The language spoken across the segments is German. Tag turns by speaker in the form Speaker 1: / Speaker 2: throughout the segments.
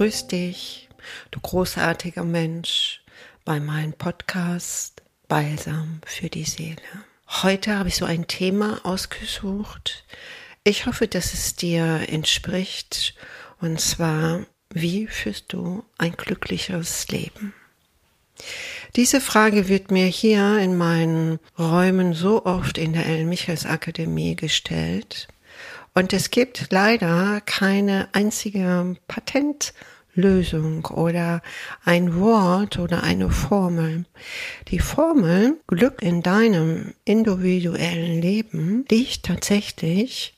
Speaker 1: Grüß dich, du großartiger Mensch, bei meinem Podcast Balsam für die Seele. Heute habe ich so ein Thema ausgesucht. Ich hoffe, dass es dir entspricht. Und zwar, wie führst du ein glücklicheres Leben? Diese Frage wird mir hier in meinen Räumen so oft in der Ellen Michels Akademie gestellt. Und es gibt leider keine einzige Patentlösung oder ein Wort oder eine Formel. Die Formel Glück in deinem individuellen Leben liegt tatsächlich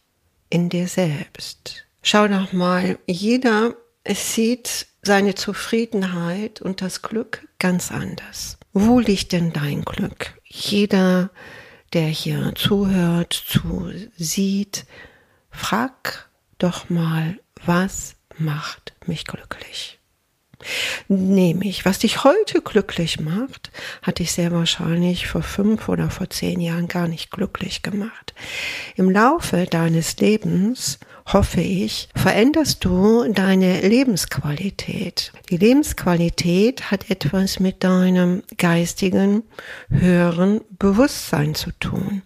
Speaker 1: in dir selbst. Schau doch mal, jeder sieht seine Zufriedenheit und das Glück ganz anders. Wo liegt denn dein Glück? Jeder, der hier zuhört, zu sieht, frag doch mal, was macht mich glücklich? Nämlich, was dich heute glücklich macht, hat dich sehr wahrscheinlich vor fünf oder vor zehn Jahren gar nicht glücklich gemacht. Im Laufe deines Lebens, hoffe ich, veränderst du deine Lebensqualität. Die Lebensqualität hat etwas mit deinem geistigen, höheren Bewusstsein zu tun.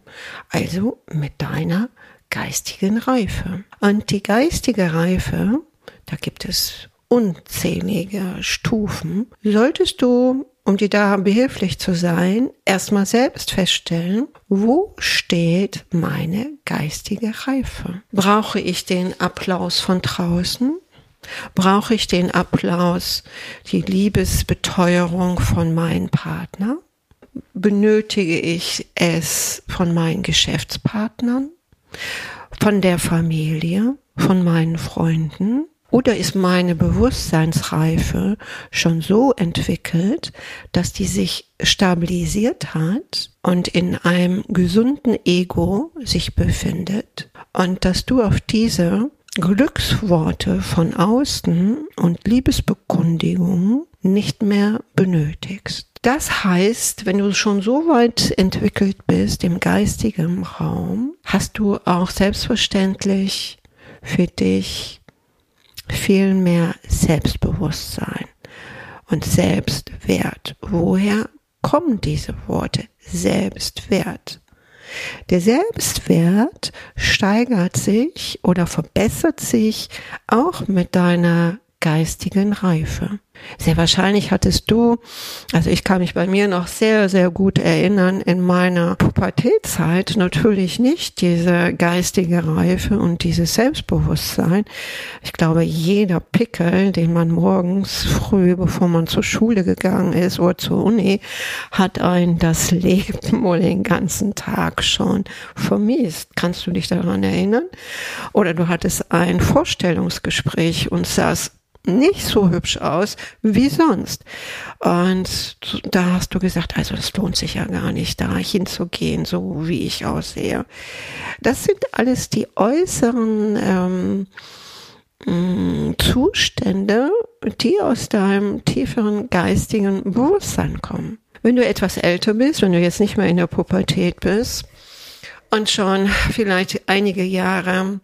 Speaker 1: Also mit deiner geistigen Reife. Und die geistige Reife, da gibt es unzählige Stufen, solltest du, um dir da behilflich zu sein, erstmal selbst feststellen, wo steht meine geistige Reife? Brauche ich den Applaus von draußen? Brauche ich den Applaus, die Liebesbeteuerung von meinem Partner? Benötige ich es von meinen Geschäftspartnern? von der Familie, von meinen Freunden? Oder ist meine Bewusstseinsreife schon so entwickelt, dass die sich stabilisiert hat und in einem gesunden Ego sich befindet und dass du auf diese Glücksworte von außen und Liebesbekundigungen nicht mehr benötigst. Das heißt, wenn du schon so weit entwickelt bist im geistigen Raum, hast du auch selbstverständlich für dich viel mehr Selbstbewusstsein und Selbstwert. Woher kommen diese Worte? Selbstwert. Der Selbstwert steigert sich oder verbessert sich auch mit deiner geistigen Reife. Sehr wahrscheinlich hattest du, also ich kann mich bei mir noch sehr, sehr gut erinnern, in meiner Pubertätzeit natürlich nicht diese geistige Reife und dieses Selbstbewusstsein. Ich glaube, jeder Pickel, den man morgens früh, bevor man zur Schule gegangen ist oder zur Uni, hat ein das Leben wohl den ganzen Tag schon vermisst. Kannst du dich daran erinnern? Oder du hattest ein Vorstellungsgespräch und saß nicht so hübsch aus wie sonst. Und da hast du gesagt, also das lohnt sich ja gar nicht, da hinzugehen, so wie ich aussehe. Das sind alles die äußeren ähm, mm, Zustände, die aus deinem tieferen geistigen Bewusstsein kommen. Wenn du etwas älter bist, wenn du jetzt nicht mehr in der Pubertät bist und schon vielleicht einige Jahre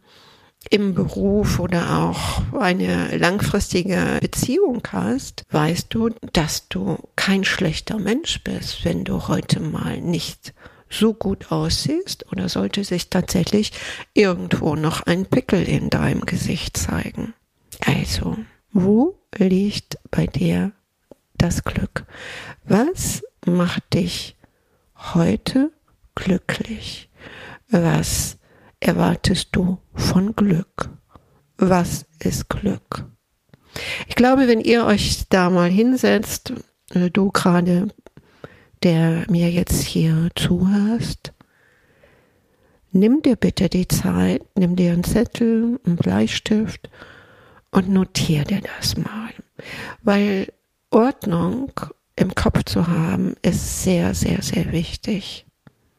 Speaker 1: im Beruf oder auch eine langfristige Beziehung hast, weißt du, dass du kein schlechter Mensch bist, wenn du heute mal nicht so gut aussiehst oder sollte sich tatsächlich irgendwo noch ein Pickel in deinem Gesicht zeigen. Also, wo liegt bei dir das Glück? Was macht dich heute glücklich? Was erwartest du von Glück? Was ist Glück? Ich glaube, wenn ihr euch da mal hinsetzt, äh, du gerade, der mir jetzt hier zuhörst, nimm dir bitte die Zeit, nimm dir einen Zettel, einen Bleistift und notier dir das mal. Weil Ordnung im Kopf zu haben, ist sehr, sehr, sehr wichtig.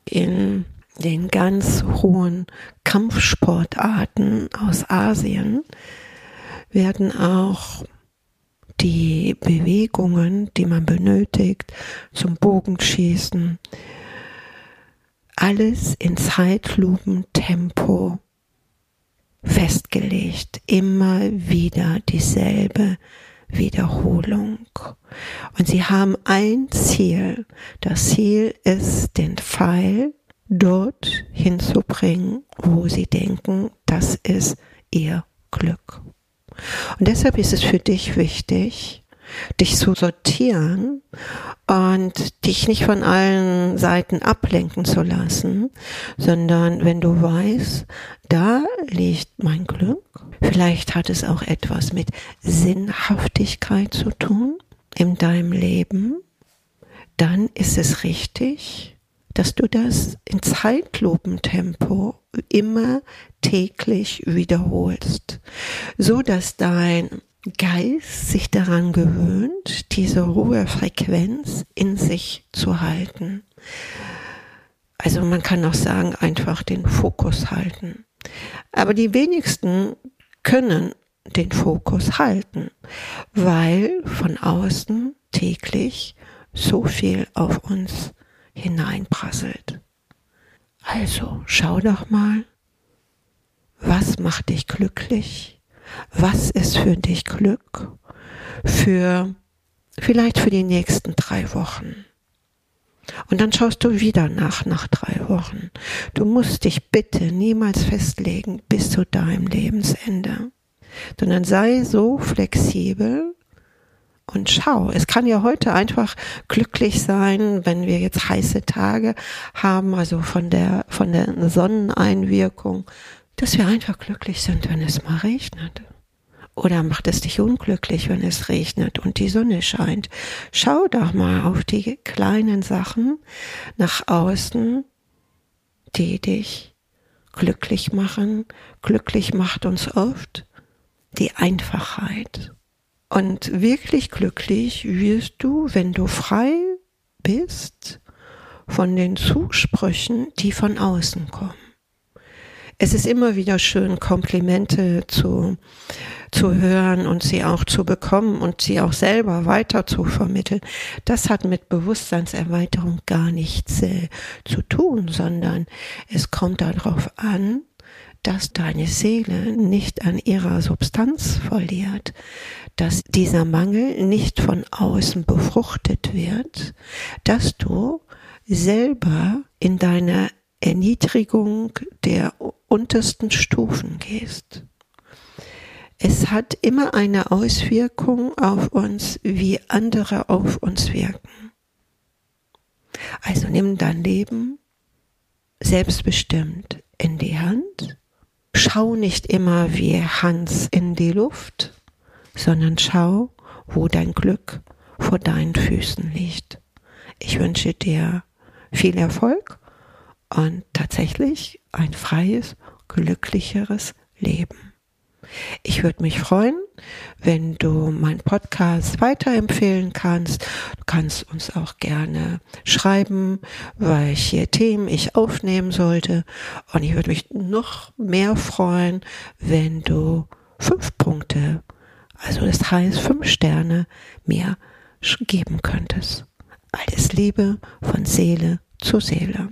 Speaker 1: In den ganz hohen Kampfsportarten aus Asien werden auch die Bewegungen, die man benötigt zum Bogenschießen, alles in Zeitlupentempo festgelegt, immer wieder dieselbe Wiederholung. Und sie haben ein Ziel. Das Ziel ist, den Pfeil dort hinzubringen, wo sie denken, das ist ihr Glück. Und deshalb ist es für dich wichtig, dich zu sortieren und dich nicht von allen Seiten ablenken zu lassen, sondern wenn du weißt, da liegt mein Glück, vielleicht hat es auch etwas mit Sinnhaftigkeit zu tun in deinem Leben, dann ist es richtig, dass du das in Zeitlupentempo immer täglich wiederholst, so dass dein Geist sich daran gewöhnt, diese hohe Frequenz in sich zu halten. Also man kann auch sagen, einfach den Fokus halten. Aber die wenigsten können den Fokus halten, weil von außen täglich so viel auf uns hineinprasselt. Also schau doch mal, was macht dich glücklich? Was ist für dich Glück? Für vielleicht für die nächsten drei Wochen. Und dann schaust du wieder nach, nach drei Wochen. Du musst dich bitte niemals festlegen bis zu deinem Lebensende, sondern sei so flexibel und schau. Es kann ja heute einfach glücklich sein, wenn wir jetzt heiße Tage haben, also von der, von der Sonneneinwirkung, dass wir einfach glücklich sind, wenn es mal regnet. Oder macht es dich unglücklich, wenn es regnet und die Sonne scheint? Schau doch mal auf die kleinen Sachen nach außen, die dich glücklich machen. Glücklich macht uns oft die Einfachheit. Und wirklich glücklich wirst du, wenn du frei bist von den Zusprüchen, die von außen kommen. Es ist immer wieder schön, Komplimente zu zu hören und sie auch zu bekommen und sie auch selber weiter zu vermitteln, das hat mit Bewusstseinserweiterung gar nichts äh, zu tun, sondern es kommt darauf an, dass deine Seele nicht an ihrer Substanz verliert, dass dieser Mangel nicht von außen befruchtet wird, dass du selber in deiner Erniedrigung der untersten Stufen gehst. Es hat immer eine Auswirkung auf uns, wie andere auf uns wirken. Also nimm dein Leben selbstbestimmt in die Hand. Schau nicht immer wie Hans in die Luft, sondern schau, wo dein Glück vor deinen Füßen liegt. Ich wünsche dir viel Erfolg und tatsächlich ein freies, glücklicheres Leben. Ich würde mich freuen, wenn du meinen Podcast weiterempfehlen kannst. Du kannst uns auch gerne schreiben, welche Themen ich aufnehmen sollte. Und ich würde mich noch mehr freuen, wenn du fünf Punkte, also das heißt fünf Sterne, mir geben könntest. Alles Liebe von Seele zu Seele.